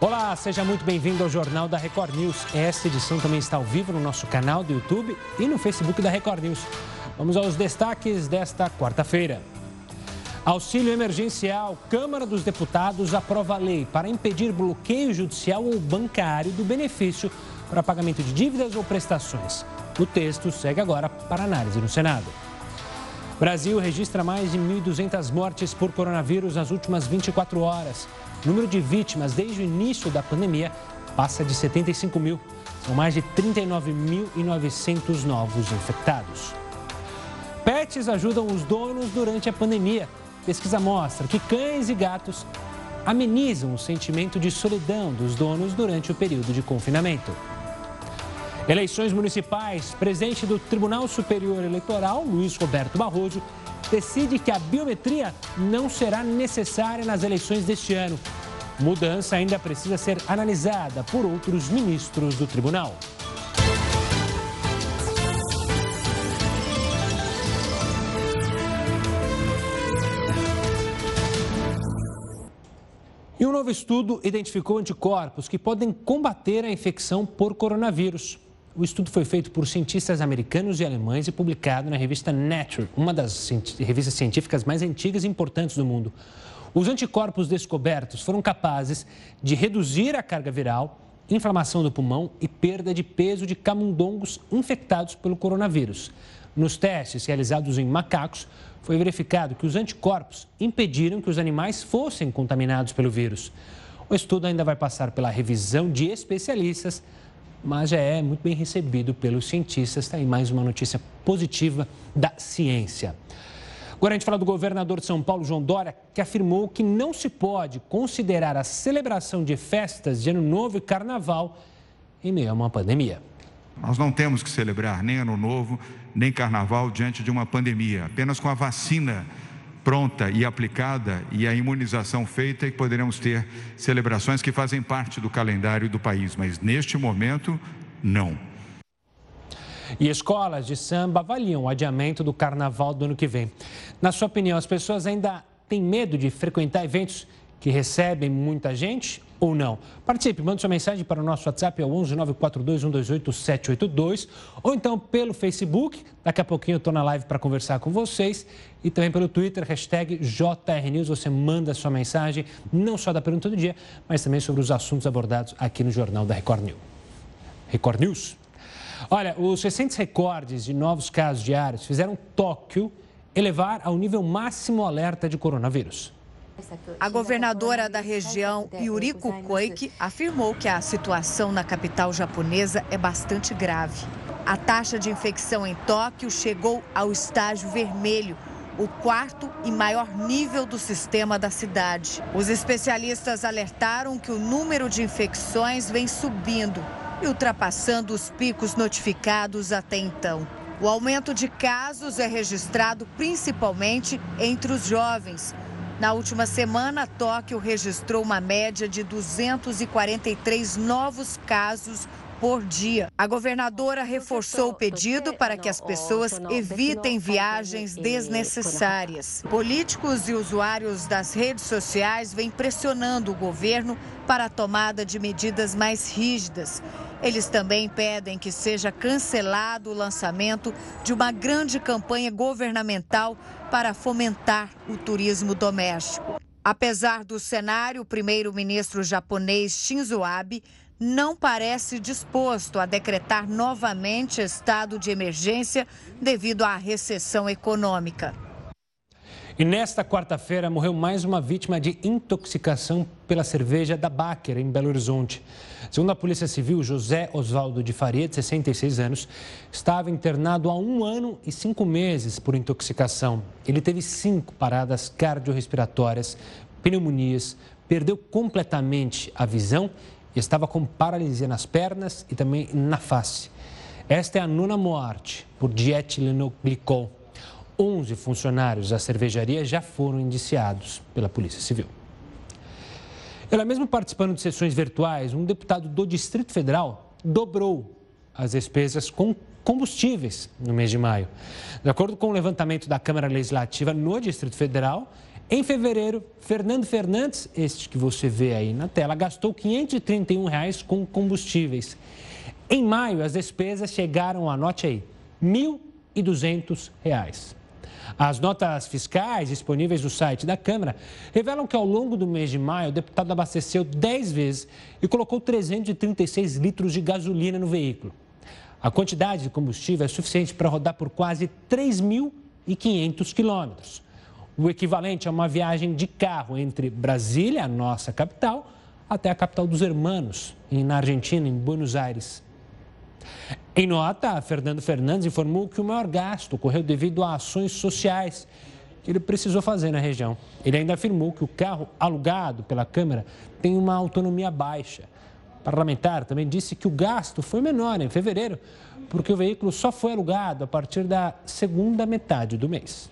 Olá, seja muito bem-vindo ao Jornal da Record News. Esta edição também está ao vivo no nosso canal do YouTube e no Facebook da Record News. Vamos aos destaques desta quarta-feira. Auxílio emergencial. Câmara dos Deputados aprova a lei para impedir bloqueio judicial ou bancário do benefício para pagamento de dívidas ou prestações. O texto segue agora para análise no Senado. Brasil registra mais de 1.200 mortes por coronavírus nas últimas 24 horas. O número de vítimas desde o início da pandemia passa de 75 mil. São mais de 39.900 novos infectados. Pets ajudam os donos durante a pandemia. Pesquisa mostra que cães e gatos amenizam o sentimento de solidão dos donos durante o período de confinamento. Eleições municipais. Presidente do Tribunal Superior Eleitoral, Luiz Roberto Barroso, decide que a biometria não será necessária nas eleições deste ano. Mudança ainda precisa ser analisada por outros ministros do tribunal. E um novo estudo identificou anticorpos que podem combater a infecção por coronavírus. O estudo foi feito por cientistas americanos e alemães e publicado na revista Nature, uma das revistas científicas mais antigas e importantes do mundo. Os anticorpos descobertos foram capazes de reduzir a carga viral, inflamação do pulmão e perda de peso de camundongos infectados pelo coronavírus. Nos testes realizados em macacos, foi verificado que os anticorpos impediram que os animais fossem contaminados pelo vírus. O estudo ainda vai passar pela revisão de especialistas mas já é muito bem recebido pelos cientistas. Está aí mais uma notícia positiva da ciência. Agora a gente fala do governador de São Paulo, João Dória, que afirmou que não se pode considerar a celebração de festas de Ano Novo e Carnaval em meio a uma pandemia. Nós não temos que celebrar nem Ano Novo, nem Carnaval diante de uma pandemia. Apenas com a vacina pronta e aplicada e a imunização feita e poderemos ter celebrações que fazem parte do calendário do país, mas neste momento, não. E escolas de samba avaliam o adiamento do carnaval do ano que vem. Na sua opinião, as pessoas ainda têm medo de frequentar eventos que recebem muita gente ou não? Participe, mande sua mensagem para o nosso WhatsApp, é o 11 942 128 782, ou então pelo Facebook. Daqui a pouquinho eu estou na live para conversar com vocês. E também pelo Twitter, hashtag JRNews. Você manda sua mensagem, não só da pergunta do dia, mas também sobre os assuntos abordados aqui no Jornal da Record News. Record News. Olha, os recentes recordes de novos casos diários fizeram Tóquio elevar ao nível máximo alerta de coronavírus. A governadora da região, Yuriko Koike, afirmou que a situação na capital japonesa é bastante grave. A taxa de infecção em Tóquio chegou ao estágio vermelho, o quarto e maior nível do sistema da cidade. Os especialistas alertaram que o número de infecções vem subindo e ultrapassando os picos notificados até então. O aumento de casos é registrado principalmente entre os jovens, na última semana, Tóquio registrou uma média de 243 novos casos por dia. A governadora reforçou o pedido para que as pessoas evitem viagens desnecessárias. Políticos e usuários das redes sociais vêm pressionando o governo para a tomada de medidas mais rígidas. Eles também pedem que seja cancelado o lançamento de uma grande campanha governamental para fomentar o turismo doméstico. Apesar do cenário, o primeiro-ministro japonês Shinzo Abe não parece disposto a decretar novamente estado de emergência devido à recessão econômica. E nesta quarta-feira morreu mais uma vítima de intoxicação pela cerveja da Baker, em Belo Horizonte. Segundo a Polícia Civil, José Oswaldo de Faria, de 66 anos, estava internado há um ano e cinco meses por intoxicação. Ele teve cinco paradas cardiorrespiratórias, pneumonias, perdeu completamente a visão estava com paralisia nas pernas e também na face. Esta é a nona morte por dietilenoglicol. 11 funcionários da cervejaria já foram indiciados pela Polícia Civil. Ela mesmo participando de sessões virtuais, um deputado do Distrito Federal dobrou as despesas com combustíveis no mês de maio. De acordo com o levantamento da Câmara Legislativa no Distrito Federal, Em fevereiro, Fernando Fernandes, este que você vê aí na tela, gastou 531 reais com combustíveis. Em maio, as despesas chegaram, anote aí, R$ 1.200. As notas fiscais disponíveis no site da Câmara revelam que ao longo do mês de maio, o deputado abasteceu 10 vezes e colocou 336 litros de gasolina no veículo. A quantidade de combustível é suficiente para rodar por quase 3.500 quilômetros. O equivalente a uma viagem de carro entre Brasília, a nossa capital, até a capital dos Hermanos, na Argentina, em Buenos Aires. Em nota, Fernando Fernandes informou que o maior gasto ocorreu devido a ações sociais que ele precisou fazer na região. Ele ainda afirmou que o carro alugado pela Câmara tem uma autonomia baixa. O parlamentar também disse que o gasto foi menor em fevereiro, porque o veículo só foi alugado a partir da segunda metade do mês.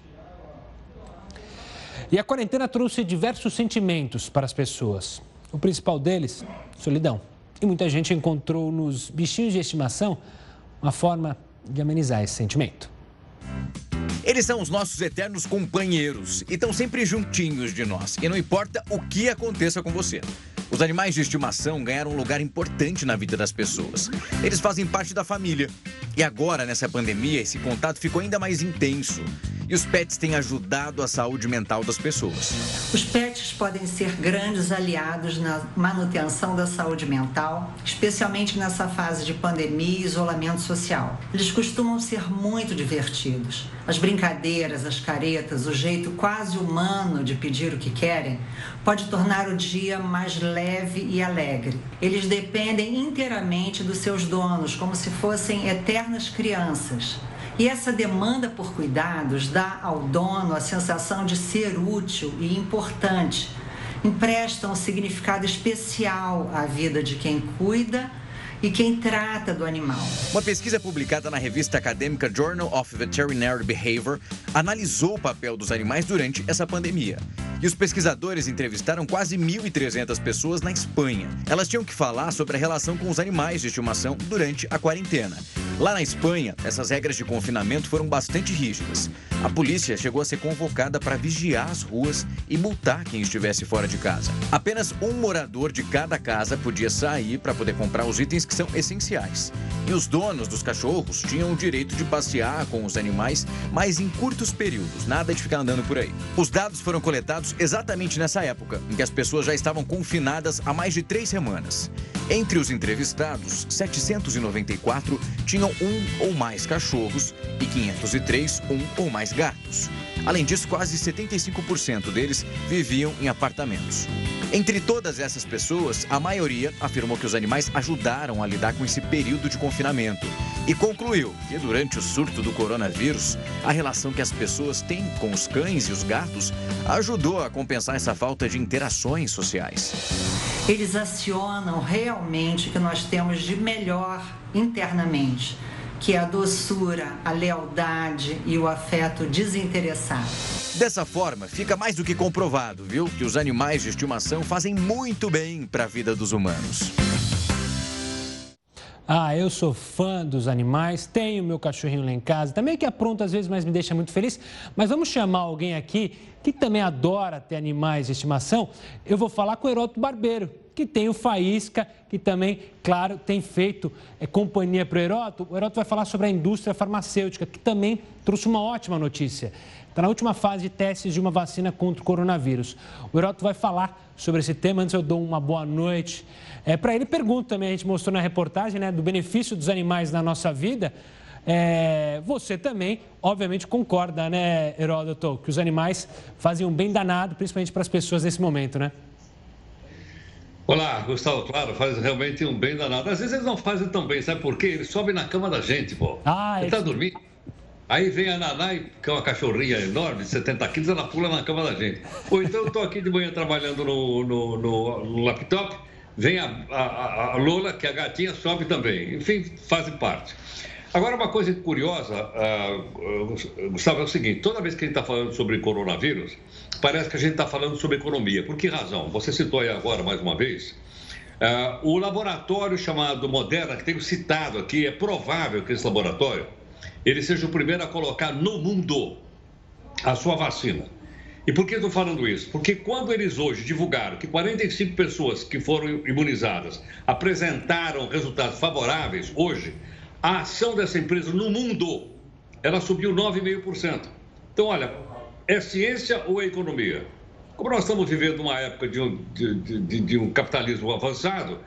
E a quarentena trouxe diversos sentimentos para as pessoas. O principal deles, solidão. E muita gente encontrou nos bichinhos de estimação uma forma de amenizar esse sentimento. Eles são os nossos eternos companheiros e estão sempre juntinhos de nós. E não importa o que aconteça com você. Os animais de estimação ganharam um lugar importante na vida das pessoas. Eles fazem parte da família. E agora, nessa pandemia, esse contato ficou ainda mais intenso. E os pets têm ajudado a saúde mental das pessoas. Os pets podem ser grandes aliados na manutenção da saúde mental, especialmente nessa fase de pandemia e isolamento social. Eles costumam ser muito divertidos. As brincadeiras, as caretas, o jeito quase humano de pedir o que querem pode tornar o dia mais e alegre. Eles dependem inteiramente dos seus donos, como se fossem eternas crianças. E essa demanda por cuidados dá ao dono a sensação de ser útil e importante, empresta um significado especial à vida de quem cuida e quem trata do animal. Uma pesquisa publicada na revista acadêmica Journal of Veterinary Behavior analisou o papel dos animais durante essa pandemia. E os pesquisadores entrevistaram quase 1.300 pessoas na Espanha. Elas tinham que falar sobre a relação com os animais de estimação durante a quarentena. Lá na Espanha, essas regras de confinamento foram bastante rígidas. A polícia chegou a ser convocada para vigiar as ruas e multar quem estivesse fora de casa. Apenas um morador de cada casa podia sair para poder comprar os itens que são essenciais. E os donos dos cachorros tinham o direito de passear com os animais, mas em curtos períodos, nada de ficar andando por aí. Os dados foram coletados exatamente nessa época, em que as pessoas já estavam confinadas há mais de três semanas. Entre os entrevistados, 794 tinham um ou mais cachorros e 503 um ou mais gatos. Além disso, quase 75% deles viviam em apartamentos. Entre todas essas pessoas, a maioria afirmou que os animais ajudaram a lidar com esse período de confinamento e concluiu que durante o surto do coronavírus, a relação que as pessoas têm com os cães e os gatos ajudou a compensar essa falta de interações sociais. Eles acionam realmente o que nós temos de melhor internamente que é a doçura, a lealdade e o afeto desinteressado. Dessa forma, fica mais do que comprovado, viu, que os animais de estimação fazem muito bem para a vida dos humanos. Ah, eu sou fã dos animais, tenho meu cachorrinho lá em casa, também que apronta às vezes, mas me deixa muito feliz. Mas vamos chamar alguém aqui que também adora ter animais de estimação. Eu vou falar com o Heródoto Barbeiro, que tem o Faísca, que também, claro, tem feito é, companhia para o Heródoto. O Heródoto vai falar sobre a indústria farmacêutica, que também trouxe uma ótima notícia. Está na última fase de testes de uma vacina contra o coronavírus. O Heródoto vai falar sobre esse tema. Antes eu dou uma boa noite. É, para ele, pergunto também, a gente mostrou na reportagem, né, do benefício dos animais na nossa vida. É, você também, obviamente, concorda, né, Heródoto, que os animais fazem um bem danado, principalmente para as pessoas nesse momento, né? Olá, Gustavo, claro, faz realmente um bem danado. Às vezes eles não fazem tão bem, sabe por quê? Eles sobem na cama da gente, pô. Ah, Você tá dormindo? Aí vem a Naná, que é uma cachorrinha enorme, de 70 quilos, ela pula na cama da gente. Ou então eu tô aqui de manhã trabalhando no, no, no, no laptop, vem a, a, a, Lola, que é a gatinha, sobe também. Enfim, fazem parte. Agora, uma coisa curiosa, uh, Gustavo, é o seguinte: toda vez que a gente está falando sobre coronavírus, parece que a gente está falando sobre economia. Por que razão? Você citou aí agora, mais uma vez, uh, o laboratório chamado Moderna, que tenho citado aqui, é provável que esse laboratório ele seja o primeiro a colocar no mundo a sua vacina. E por que estou falando isso? Porque quando eles hoje divulgaram que 45 pessoas que foram imunizadas apresentaram resultados favoráveis, hoje, a ação dessa empresa no mundo, ela subiu 9,5%. Então, olha, é ciência ou é economia? Como nós estamos vivendo uma época de um, de, de, de um capitalismo avançado,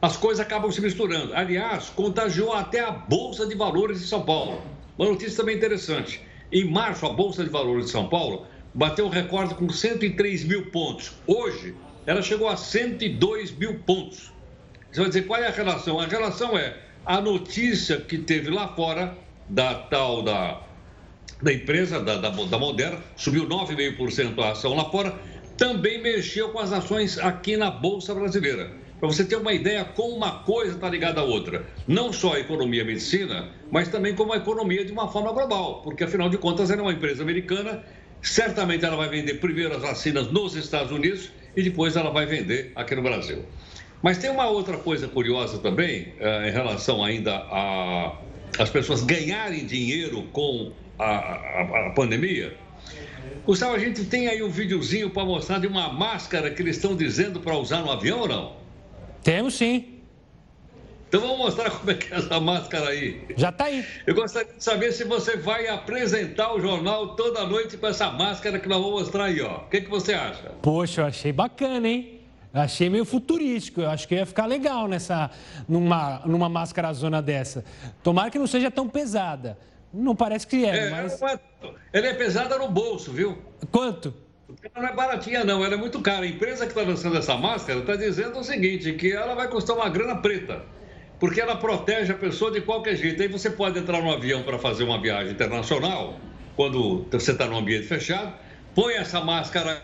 as coisas acabam se misturando. Aliás, contagiou até a Bolsa de Valores de São Paulo. Uma notícia também interessante. Em março, a Bolsa de Valores de São Paulo bateu um recorde com 103 mil pontos. Hoje, ela chegou a 102 mil pontos. Você vai dizer qual é a relação? A relação é a notícia que teve lá fora da tal da, da empresa, da, da, da Moderna, subiu 9,5% a ação lá fora, também mexeu com as ações aqui na Bolsa Brasileira. Para você ter uma ideia como uma coisa está ligada à outra. Não só a economia a medicina, mas também como a economia de uma forma global. Porque, afinal de contas, ela é uma empresa americana Certamente ela vai vender primeiro as vacinas nos Estados Unidos e depois ela vai vender aqui no Brasil. Mas tem uma outra coisa curiosa também, eh, em relação ainda a as pessoas ganharem dinheiro com a, a, a pandemia. Gustavo, a gente tem aí um videozinho para mostrar de uma máscara que eles estão dizendo para usar no avião ou não? Temos sim. Então vamos mostrar como é que é essa máscara aí. Já está aí. Eu gostaria de saber se você vai apresentar o jornal toda noite com essa máscara que nós vamos mostrar aí, ó. O que, que você acha? Poxa, eu achei bacana, hein? Achei meio futurístico. Eu acho que ia ficar legal nessa, numa, numa máscara zona dessa. Tomara que não seja tão pesada. Não parece que é, é mas. Ela é pesada no bolso, viu? Quanto? Ela não é baratinha, não. Ela é muito cara. A empresa que está lançando essa máscara está dizendo o seguinte: que ela vai custar uma grana preta porque ela protege a pessoa de qualquer jeito. Aí você pode entrar no avião para fazer uma viagem internacional, quando você está num ambiente fechado, põe essa máscara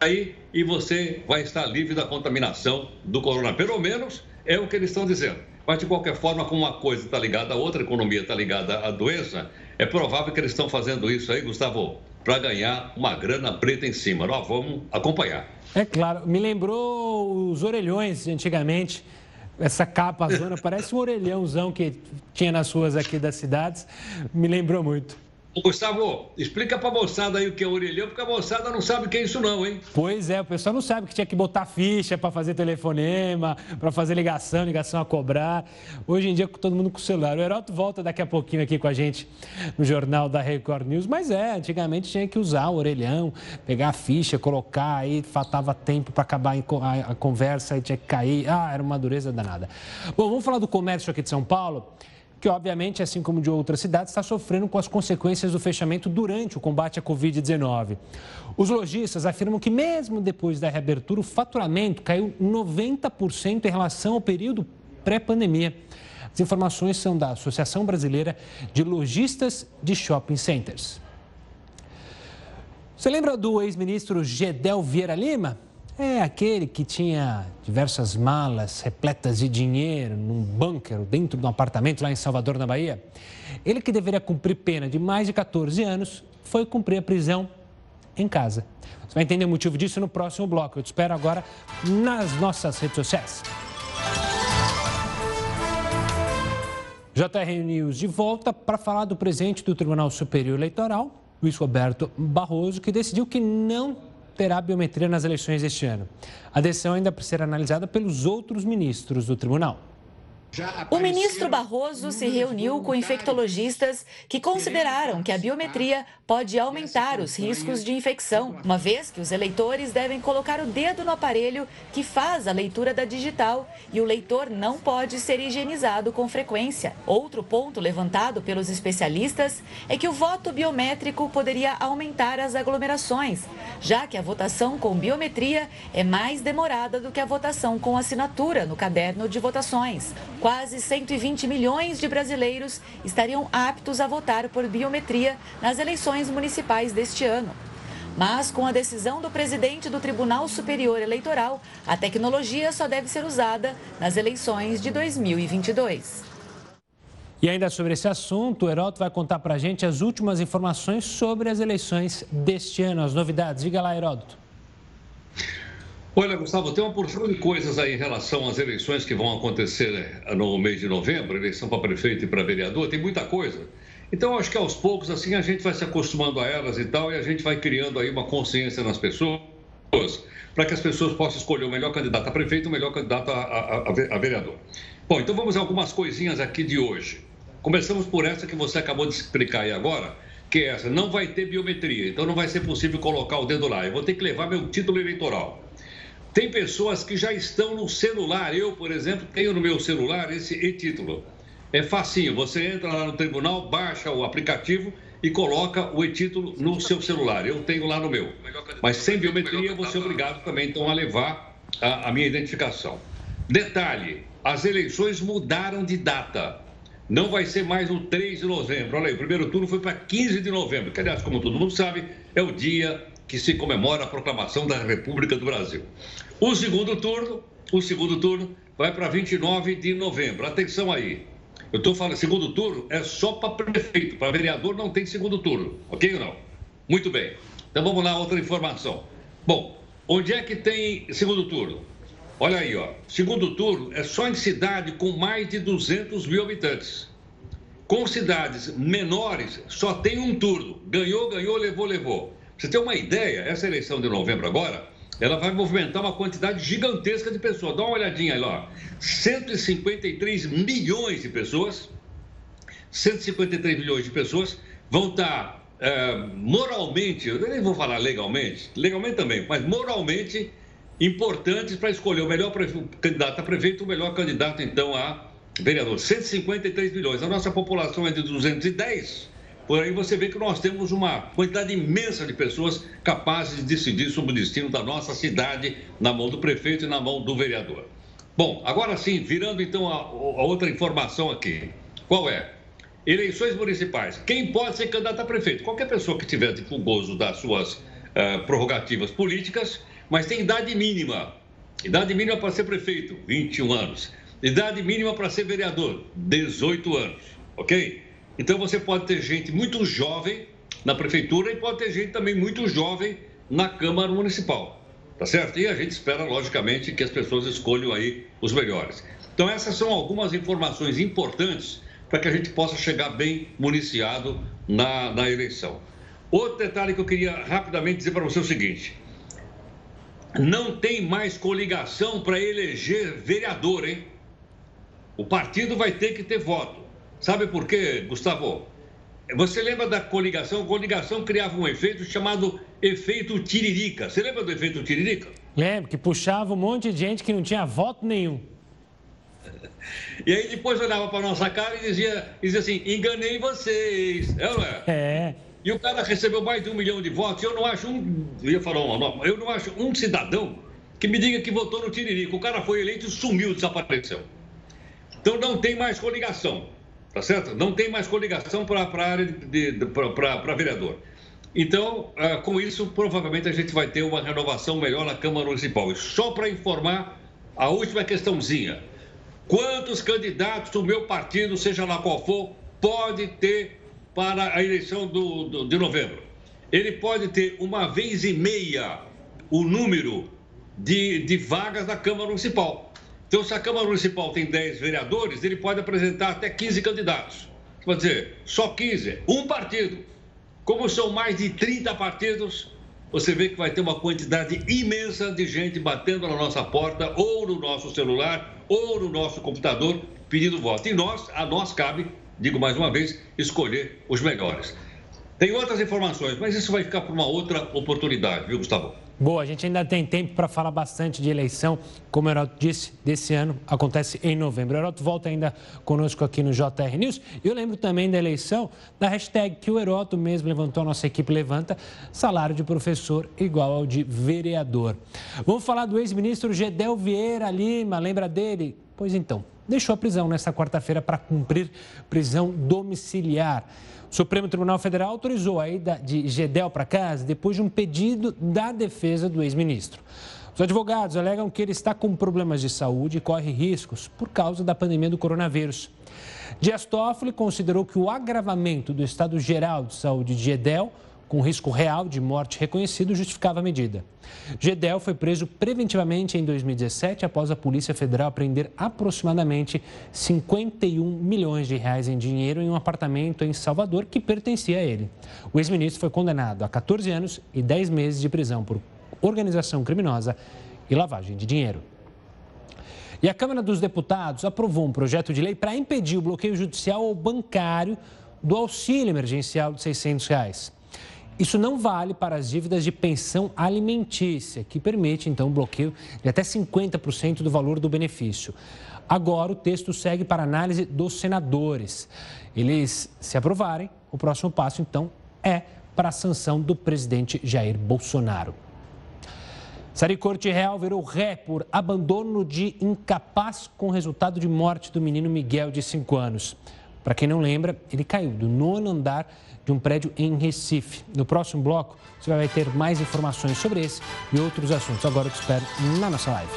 aí e você vai estar livre da contaminação do corona. Pelo menos é o que eles estão dizendo. Mas, de qualquer forma, como uma coisa está ligada à outra, a economia está ligada à doença, é provável que eles estão fazendo isso aí, Gustavo, para ganhar uma grana preta em cima. Nós vamos acompanhar. É claro, me lembrou os orelhões antigamente essa capa zona, parece um orelhãozão que tinha nas ruas aqui das cidades. Me lembrou muito. Gustavo, explica pra moçada aí o que é orelhão, porque a moçada não sabe o que é isso não, hein? Pois é, o pessoal não sabe que tinha que botar ficha para fazer telefonema, para fazer ligação, ligação a cobrar. Hoje em dia, todo mundo com o celular. O Heroto volta daqui a pouquinho aqui com a gente no Jornal da Record News, mas é, antigamente tinha que usar o orelhão, pegar a ficha, colocar, aí faltava tempo para acabar a conversa, aí tinha que cair. Ah, era uma dureza danada. Bom, vamos falar do comércio aqui de São Paulo que obviamente, assim como de outras cidades, está sofrendo com as consequências do fechamento durante o combate à Covid-19. Os lojistas afirmam que, mesmo depois da reabertura, o faturamento caiu 90% em relação ao período pré-pandemia. As informações são da Associação Brasileira de Lojistas de Shopping Centers. Você lembra do ex-ministro Gedel Vieira Lima? É aquele que tinha diversas malas repletas de dinheiro num bunker dentro de um apartamento lá em Salvador, na Bahia. Ele que deveria cumprir pena de mais de 14 anos foi cumprir a prisão em casa. Você vai entender o motivo disso no próximo bloco. Eu te espero agora nas nossas redes sociais. JR News de volta para falar do presidente do Tribunal Superior Eleitoral, Luiz Roberto Barroso, que decidiu que não terá biometria nas eleições deste ano. A decisão ainda precisa ser analisada pelos outros ministros do tribunal. O ministro Barroso se reuniu com infectologistas que consideraram que a biometria pode aumentar os riscos de infecção, uma vez que os eleitores devem colocar o dedo no aparelho que faz a leitura da digital e o leitor não pode ser higienizado com frequência. Outro ponto levantado pelos especialistas é que o voto biométrico poderia aumentar as aglomerações, já que a votação com biometria é mais demorada do que a votação com assinatura no caderno de votações. Quase 120 milhões de brasileiros estariam aptos a votar por biometria nas eleições municipais deste ano. Mas, com a decisão do presidente do Tribunal Superior Eleitoral, a tecnologia só deve ser usada nas eleições de 2022. E ainda sobre esse assunto, o Heroto vai contar para a gente as últimas informações sobre as eleições deste ano, as novidades. Diga lá, Heródoto. Olha, Gustavo, tem uma porção de coisas aí em relação às eleições que vão acontecer eh, no mês de novembro, eleição para prefeito e para vereador, tem muita coisa. Então, acho que aos poucos, assim, a gente vai se acostumando a elas e tal, e a gente vai criando aí uma consciência nas pessoas, para que as pessoas possam escolher o melhor candidato a prefeito e o melhor candidato a, a, a vereador. Bom, então vamos a algumas coisinhas aqui de hoje. Começamos por essa que você acabou de explicar aí agora, que é essa, não vai ter biometria, então não vai ser possível colocar o dedo lá. Eu vou ter que levar meu título eleitoral. Tem pessoas que já estão no celular. Eu, por exemplo, tenho no meu celular esse e-título. É facinho, você entra lá no tribunal, baixa o aplicativo e coloca o e-título no seu celular. Eu tenho lá no meu. Mas sem biometria, você é obrigado também então a levar a, a minha identificação. Detalhe: as eleições mudaram de data. Não vai ser mais no 3 de novembro. Olha aí, o primeiro turno foi para 15 de novembro, que, aliás, como todo mundo sabe, é o dia que se comemora a proclamação da República do Brasil. O segundo turno, o segundo turno vai para 29 de novembro. Atenção aí. Eu estou falando, segundo turno é só para prefeito, para vereador não tem segundo turno, ok ou não? Muito bem. Então vamos lá, outra informação. Bom, onde é que tem segundo turno? Olha aí, ó. Segundo turno é só em cidade com mais de 200 mil habitantes. Com cidades menores, só tem um turno. Ganhou, ganhou, levou, levou. Pra você ter uma ideia, essa eleição de novembro agora, ela vai movimentar uma quantidade gigantesca de pessoas. Dá uma olhadinha aí, ó. 153 milhões de pessoas, 153 milhões de pessoas vão estar é, moralmente, eu nem vou falar legalmente, legalmente também, mas moralmente importantes para escolher o melhor candidato a prefeito, o melhor candidato, então, a vereador. 153 milhões. A nossa população é de 210. Por aí você vê que nós temos uma quantidade imensa de pessoas capazes de decidir sobre o destino da nossa cidade na mão do prefeito e na mão do vereador. Bom, agora sim, virando então a, a outra informação aqui. Qual é? Eleições municipais. Quem pode ser candidato a prefeito? Qualquer pessoa que tiver de gozo das suas uh, prerrogativas políticas mas tem idade mínima. Idade mínima para ser prefeito, 21 anos. Idade mínima para ser vereador, 18 anos. Ok? Então você pode ter gente muito jovem na prefeitura e pode ter gente também muito jovem na Câmara Municipal. Tá certo? E a gente espera, logicamente, que as pessoas escolham aí os melhores. Então, essas são algumas informações importantes para que a gente possa chegar bem municiado na, na eleição. Outro detalhe que eu queria rapidamente dizer para você é o seguinte: não tem mais coligação para eleger vereador, hein? O partido vai ter que ter voto. Sabe por quê, Gustavo? Você lembra da coligação? A coligação criava um efeito chamado efeito tiririca. Você lembra do efeito tiririca? Lembro, que puxava um monte de gente que não tinha voto nenhum. E aí depois olhava para nossa cara e dizia, dizia assim, enganei vocês. É, não é? É. E o cara recebeu mais de um milhão de votos. Eu não acho um. Eu ia falar uma norma. Eu não acho um cidadão que me diga que votou no Tiririca. O cara foi eleito e sumiu, desapareceu. Então não tem mais coligação. Tá certo? Não tem mais coligação para a área de, de para vereador. Então, uh, com isso, provavelmente a gente vai ter uma renovação melhor na Câmara Municipal. E só para informar, a última questãozinha. Quantos candidatos do meu partido, seja lá qual for, pode ter para a eleição do, do, de novembro. Ele pode ter uma vez e meia o número de, de vagas da Câmara Municipal. Então, se a Câmara Municipal tem 10 vereadores, ele pode apresentar até 15 candidatos. Quer dizer, só 15, um partido. Como são mais de 30 partidos, você vê que vai ter uma quantidade imensa de gente batendo na nossa porta, ou no nosso celular, ou no nosso computador, pedindo voto. E nós, a nós cabe digo mais uma vez, escolher os melhores. Tem outras informações, mas isso vai ficar para uma outra oportunidade, viu, Gustavo? Boa, a gente ainda tem tempo para falar bastante de eleição. Como o Heroto disse, desse ano acontece em novembro. O Heroto volta ainda conosco aqui no JR News. Eu lembro também da eleição da hashtag que o Heroto mesmo levantou, a nossa equipe levanta, salário de professor igual ao de vereador. Vamos falar do ex-ministro Gedel Vieira Lima, lembra dele? Pois então, deixou a prisão nesta quarta-feira para cumprir prisão domiciliar. O Supremo Tribunal Federal autorizou a ida de Gedel para casa depois de um pedido da defesa do ex-ministro. Os advogados alegam que ele está com problemas de saúde e corre riscos por causa da pandemia do coronavírus. Dias Toffoli considerou que o agravamento do estado geral de saúde de Gedel com risco real de morte reconhecido justificava a medida. Gedel foi preso preventivamente em 2017 após a Polícia Federal apreender aproximadamente 51 milhões de reais em dinheiro em um apartamento em Salvador que pertencia a ele. O ex-ministro foi condenado a 14 anos e 10 meses de prisão por organização criminosa e lavagem de dinheiro. E a Câmara dos Deputados aprovou um projeto de lei para impedir o bloqueio judicial ou bancário do auxílio emergencial de 600 reais. Isso não vale para as dívidas de pensão alimentícia, que permite, então, o bloqueio de até 50% do valor do benefício. Agora, o texto segue para análise dos senadores. Eles, se aprovarem, o próximo passo, então, é para a sanção do presidente Jair Bolsonaro. Série Corte Real virou ré por abandono de incapaz com resultado de morte do menino Miguel, de 5 anos. Para quem não lembra, ele caiu do nono andar de um prédio em Recife. No próximo bloco, você vai ter mais informações sobre esse e outros assuntos. Agora eu te espero na nossa live.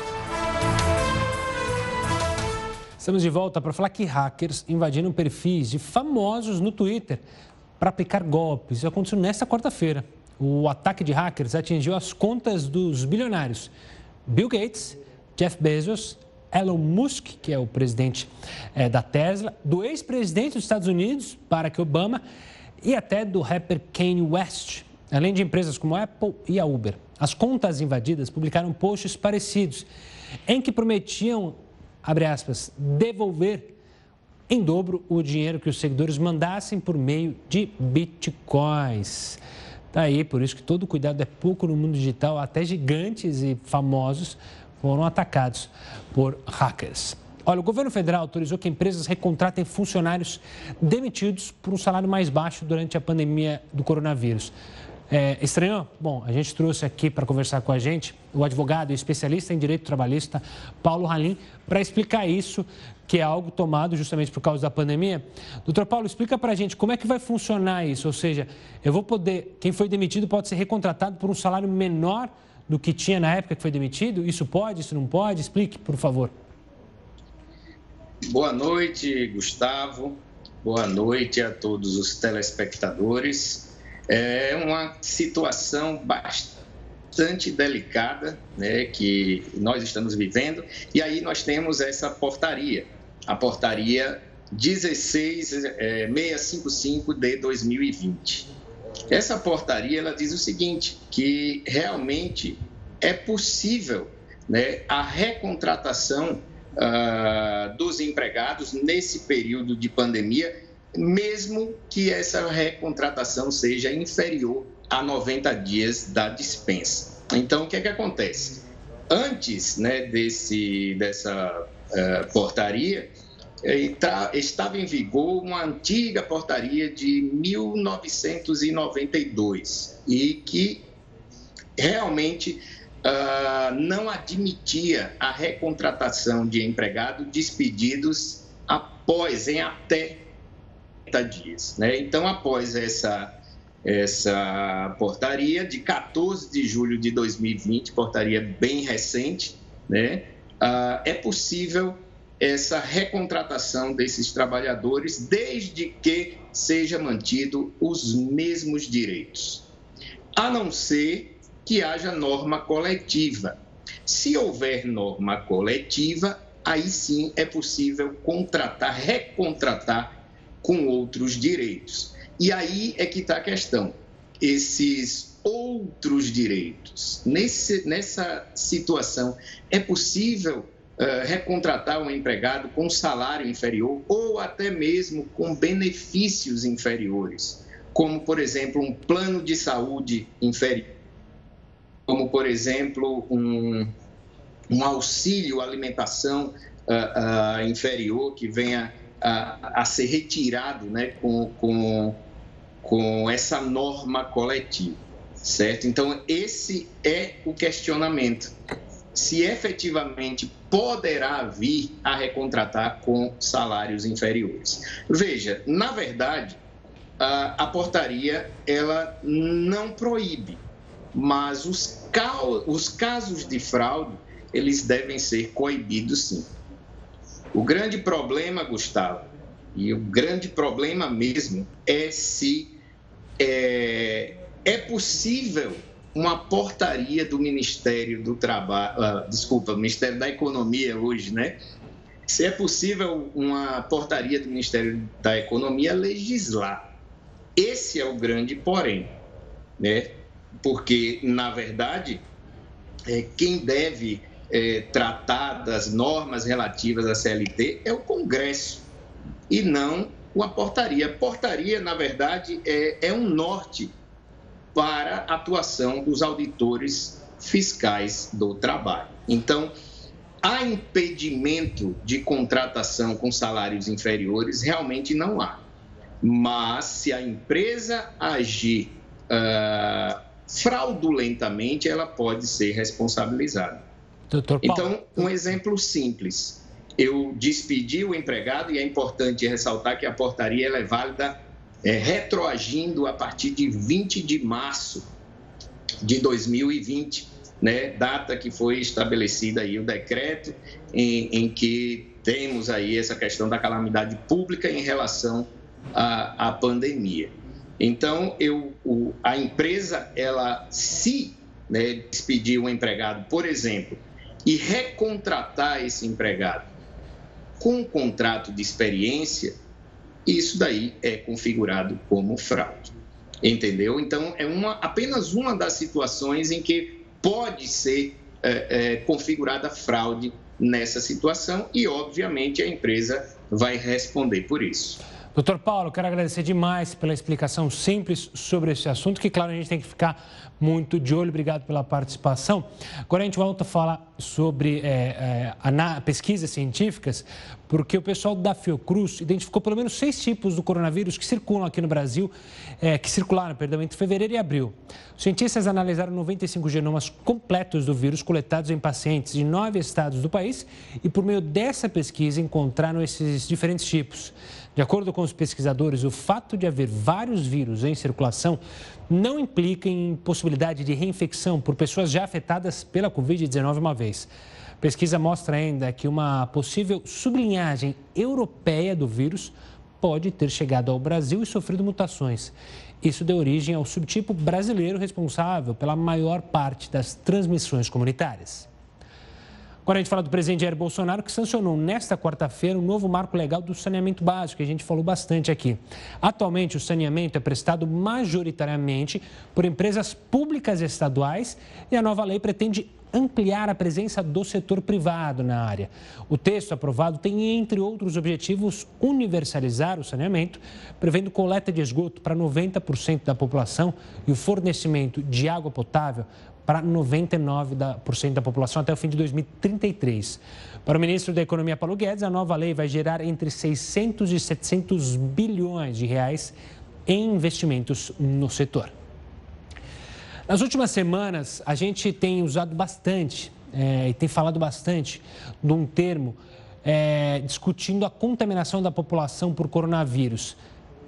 Estamos de volta para falar que hackers invadiram perfis de famosos no Twitter para aplicar golpes. Isso aconteceu nesta quarta-feira o ataque de hackers atingiu as contas dos bilionários Bill Gates, Jeff Bezos, Elon Musk, que é o presidente é, da Tesla, do ex-presidente dos Estados Unidos, Barack Obama, e até do rapper Kanye West, além de empresas como a Apple e a Uber. As contas invadidas publicaram posts parecidos, em que prometiam, abre aspas, devolver em dobro o dinheiro que os seguidores mandassem por meio de bitcoins. Tá aí, por isso que todo cuidado é pouco no mundo digital, até gigantes e famosos foram atacados por hackers. Olha, o governo federal autorizou que empresas recontratem funcionários demitidos por um salário mais baixo durante a pandemia do coronavírus. É, estranhou? Bom, a gente trouxe aqui para conversar com a gente o advogado e especialista em direito trabalhista Paulo Ralim para explicar isso, que é algo tomado justamente por causa da pandemia. Doutor Paulo, explica para a gente como é que vai funcionar isso, ou seja, eu vou poder, quem foi demitido pode ser recontratado por um salário menor do que tinha na época que foi demitido? Isso pode, isso não pode? Explique, por favor. Boa noite, Gustavo. Boa noite a todos os telespectadores. É uma situação bastante delicada né, que nós estamos vivendo, e aí nós temos essa portaria, a portaria 16655 de 2020. Essa portaria ela diz o seguinte, que realmente é possível né, a recontratação uh, dos empregados nesse período de pandemia mesmo que essa recontratação seja inferior a 90 dias da dispensa. Então, o que é que acontece? Antes né, desse, dessa uh, portaria, estava em vigor uma antiga portaria de 1992 e que realmente uh, não admitia a recontratação de empregados despedidos após, em até 90 dias. Né? Então, após essa, essa portaria de 14 de julho de 2020, portaria bem recente, né? Ah, é possível essa recontratação desses trabalhadores desde que seja mantido os mesmos direitos, a não ser que haja norma coletiva. Se houver norma coletiva, aí sim é possível contratar, recontratar com outros direitos. E aí é que está a questão. Esses outros direitos, nesse, nessa situação, é possível recontratar um empregado com salário inferior ou até mesmo com benefícios inferiores, como, por exemplo, um plano de saúde inferior, como, por exemplo, um, um auxílio alimentação uh, uh, inferior que venha a, a ser retirado né, com, com, com essa norma coletiva, certo? Então, esse é o questionamento. Se efetivamente poderá vir a recontratar com salários inferiores. Veja, na verdade, a, portaria ela não proíbe, mas os, os casos de fraude eles devem ser coibidos sim. O grande problema, Gustavo, e o grande problema mesmo é se é, é possível uma portaria do Ministério do Trabalho, uh, desculpa, Ministério da Economia hoje, né? Se é possível uma portaria do Ministério da Economia legislar. Esse é o grande porém, né? Porque, na verdade, é, quem deve é, tratar das normas relativas à CLT é o Congresso e não uma portaria. Portaria, na verdade, é, é um norte para a atuação dos auditores fiscais do trabalho. Então, há impedimento de contratação com salários inferiores? Realmente não há. Mas se a empresa agir uh, fraudulentamente, ela pode ser responsabilizada. Então, um exemplo simples. Eu despedi o empregado e é importante ressaltar que a portaria é válida é, retroagindo a partir de 20 de março de 2020, né, data que foi estabelecida aí o decreto em, em que temos aí essa questão da calamidade pública em relação à, à pandemia. Então, eu, o, a empresa, ela se né, despedir um empregado, por exemplo, e recontratar esse empregado com um contrato de experiência, isso daí é configurado como fraude. Entendeu? Então, é uma, apenas uma das situações em que pode ser é, é, configurada fraude nessa situação e, obviamente, a empresa vai responder por isso. Doutor Paulo, quero agradecer demais pela explicação simples sobre esse assunto, que, claro, a gente tem que ficar muito de olho. Obrigado pela participação. Agora a gente volta a falar sobre é, é, pesquisas científicas, porque o pessoal da Fiocruz identificou pelo menos seis tipos do coronavírus que circulam aqui no Brasil, é, que circularam, perdão, entre fevereiro e abril. Os cientistas analisaram 95 genomas completos do vírus coletados em pacientes de nove estados do país e, por meio dessa pesquisa, encontraram esses diferentes tipos. De acordo com os pesquisadores, o fato de haver vários vírus em circulação não implica em possibilidade de reinfecção por pessoas já afetadas pela Covid-19 uma vez. A pesquisa mostra ainda que uma possível sublinhagem europeia do vírus pode ter chegado ao Brasil e sofrido mutações. Isso deu origem ao subtipo brasileiro responsável pela maior parte das transmissões comunitárias. Agora a gente fala do presidente Jair Bolsonaro, que sancionou nesta quarta-feira um novo marco legal do saneamento básico, que a gente falou bastante aqui. Atualmente, o saneamento é prestado majoritariamente por empresas públicas estaduais e a nova lei pretende ampliar a presença do setor privado na área. O texto aprovado tem, entre outros objetivos, universalizar o saneamento, prevendo coleta de esgoto para 90% da população e o fornecimento de água potável para 99% da população até o fim de 2033. Para o ministro da Economia, Paulo Guedes, a nova lei vai gerar entre 600 e 700 bilhões de reais em investimentos no setor. Nas últimas semanas, a gente tem usado bastante é, e tem falado bastante de um termo é, discutindo a contaminação da população por coronavírus.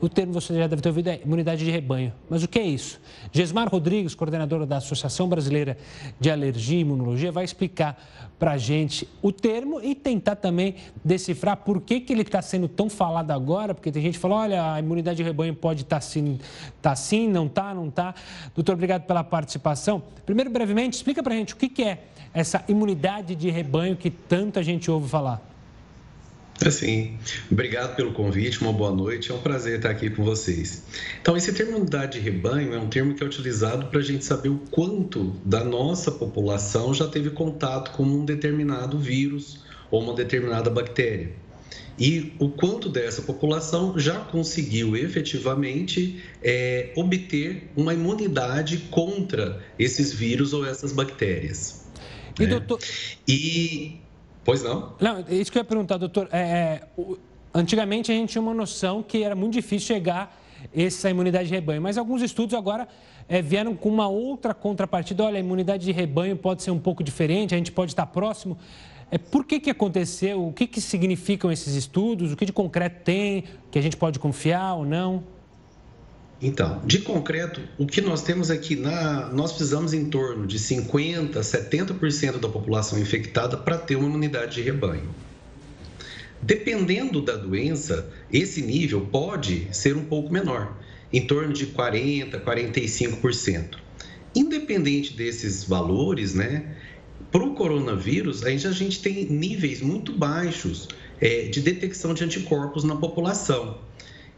O termo você já deve ter ouvido é imunidade de rebanho. Mas o que é isso? Gesmar Rodrigues, coordenadora da Associação Brasileira de Alergia e Imunologia, vai explicar para a gente o termo e tentar também decifrar por que, que ele está sendo tão falado agora, porque tem gente que fala, olha, a imunidade de rebanho pode estar tá assim, tá não está, não está. Doutor, obrigado pela participação. Primeiro, brevemente, explica para a gente o que, que é essa imunidade de rebanho que tanta gente ouve falar. Assim, obrigado pelo convite, uma boa noite, é um prazer estar aqui com vocês. Então, esse termo unidade de rebanho é um termo que é utilizado para a gente saber o quanto da nossa população já teve contato com um determinado vírus ou uma determinada bactéria. E o quanto dessa população já conseguiu efetivamente é, obter uma imunidade contra esses vírus ou essas bactérias. E, né? doutor... e Pois não? Não, isso que eu ia perguntar, doutor. É, é, antigamente a gente tinha uma noção que era muito difícil chegar essa imunidade de rebanho, mas alguns estudos agora é, vieram com uma outra contrapartida. Olha, a imunidade de rebanho pode ser um pouco diferente, a gente pode estar próximo. É, por que, que aconteceu? O que, que significam esses estudos? O que de concreto tem? Que a gente pode confiar ou não? Então, de concreto, o que nós temos aqui, na, nós precisamos em torno de 50%, 70% da população infectada para ter uma imunidade de rebanho. Dependendo da doença, esse nível pode ser um pouco menor. em torno de 40%, 45%. Independente desses valores, né, para o coronavírus, a gente, a gente tem níveis muito baixos é, de detecção de anticorpos na população.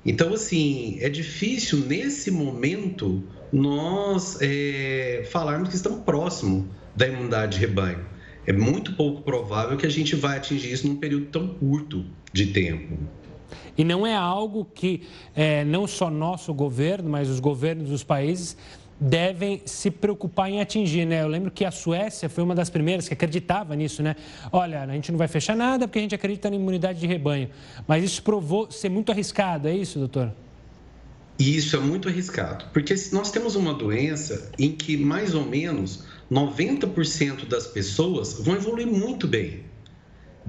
Então, assim, é difícil nesse momento nós é, falarmos que estamos próximo da imunidade de rebanho. É muito pouco provável que a gente vai atingir isso num período tão curto de tempo. E não é algo que é, não só nosso governo, mas os governos dos países devem se preocupar em atingir, né? Eu lembro que a Suécia foi uma das primeiras que acreditava nisso, né? Olha, a gente não vai fechar nada porque a gente acredita na imunidade de rebanho. Mas isso provou ser muito arriscado, é isso, doutor? Isso é muito arriscado, porque nós temos uma doença em que mais ou menos 90% das pessoas vão evoluir muito bem.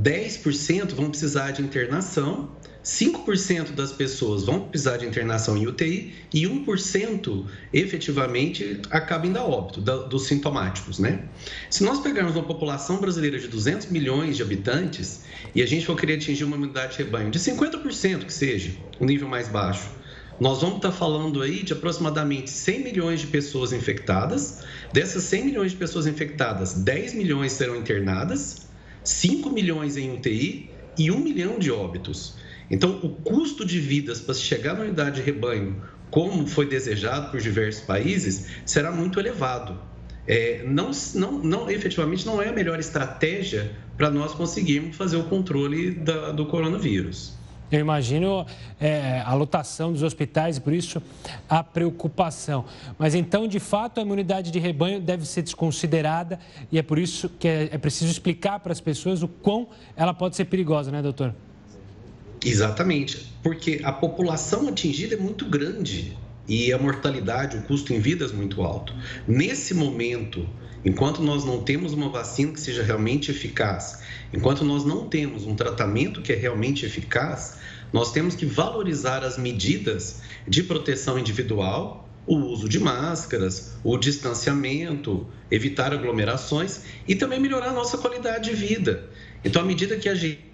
10% vão precisar de internação 5% das pessoas vão precisar de internação em UTI e 1% efetivamente acaba indo a óbito dos sintomáticos, né? Se nós pegarmos uma população brasileira de 200 milhões de habitantes e a gente for querer atingir uma imunidade de rebanho de 50% que seja, um nível mais baixo, nós vamos estar falando aí de aproximadamente 100 milhões de pessoas infectadas. Dessas 100 milhões de pessoas infectadas, 10 milhões serão internadas, 5 milhões em UTI e 1 milhão de óbitos. Então, o custo de vidas para chegar na unidade de rebanho, como foi desejado por diversos países, será muito elevado. É, não, não, não, efetivamente, não é a melhor estratégia para nós conseguirmos fazer o controle da, do coronavírus. Eu imagino é, a lotação dos hospitais por isso a preocupação. Mas então, de fato, a imunidade de rebanho deve ser desconsiderada e é por isso que é, é preciso explicar para as pessoas o quão ela pode ser perigosa, né, doutor? Exatamente, porque a população atingida é muito grande e a mortalidade, o custo em vidas muito alto. Nesse momento, enquanto nós não temos uma vacina que seja realmente eficaz, enquanto nós não temos um tratamento que é realmente eficaz, nós temos que valorizar as medidas de proteção individual, o uso de máscaras, o distanciamento, evitar aglomerações e também melhorar a nossa qualidade de vida. Então, à medida que a gente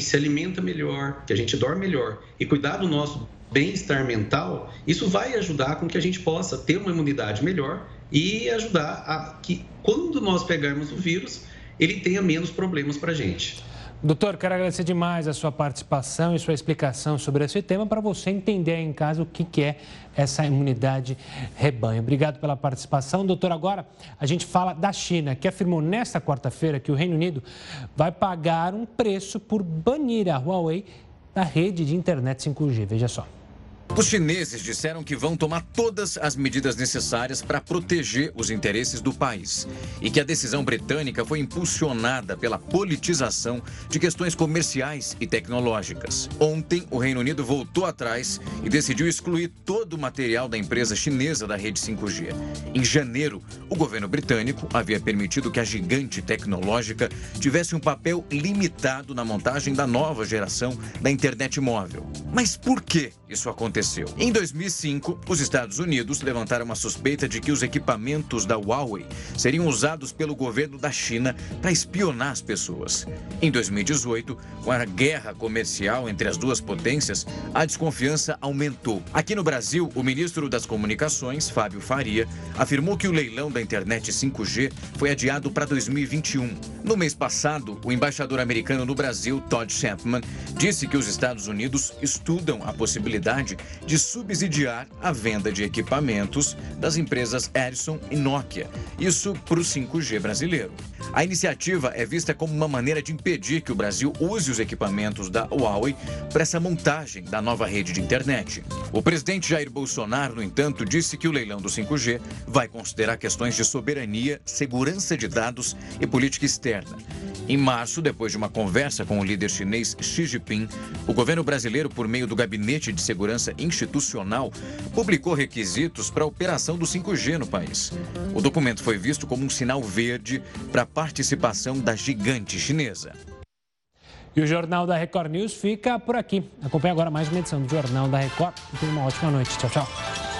se alimenta melhor, que a gente dorme melhor e cuidar do nosso bem-estar mental, isso vai ajudar com que a gente possa ter uma imunidade melhor e ajudar a que quando nós pegarmos o vírus, ele tenha menos problemas para a gente. Doutor, quero agradecer demais a sua participação e sua explicação sobre esse tema para você entender em casa o que é essa imunidade rebanho. Obrigado pela participação. Doutor, agora a gente fala da China, que afirmou nesta quarta-feira que o Reino Unido vai pagar um preço por banir a Huawei da rede de internet 5G. Veja só. Os chineses disseram que vão tomar todas as medidas necessárias para proteger os interesses do país e que a decisão britânica foi impulsionada pela politização de questões comerciais e tecnológicas. Ontem, o Reino Unido voltou atrás e decidiu excluir todo o material da empresa chinesa da rede 5G. Em janeiro, o governo britânico havia permitido que a gigante tecnológica tivesse um papel limitado na montagem da nova geração da internet móvel. Mas por que isso aconteceu? Em 2005, os Estados Unidos levantaram uma suspeita de que os equipamentos da Huawei seriam usados pelo governo da China para espionar as pessoas. Em 2018, com a guerra comercial entre as duas potências, a desconfiança aumentou. Aqui no Brasil, o ministro das Comunicações, Fábio Faria, afirmou que o leilão da internet 5G foi adiado para 2021. No mês passado, o embaixador americano no Brasil, Todd Chapman, disse que os Estados Unidos estudam a possibilidade de subsidiar a venda de equipamentos das empresas Ericsson e Nokia. Isso para o 5G brasileiro. A iniciativa é vista como uma maneira de impedir que o Brasil use os equipamentos da Huawei para essa montagem da nova rede de internet. O presidente Jair Bolsonaro, no entanto, disse que o leilão do 5G vai considerar questões de soberania, segurança de dados e política externa. Em março, depois de uma conversa com o líder chinês Xi Jinping, o governo brasileiro, por meio do Gabinete de Segurança Institucional, publicou requisitos para a operação do 5G no país. O documento foi visto como um sinal verde para a participação da gigante chinesa. E o Jornal da Record News fica por aqui. Acompanhe agora mais uma edição do Jornal da Record e tenha uma ótima noite. Tchau, tchau.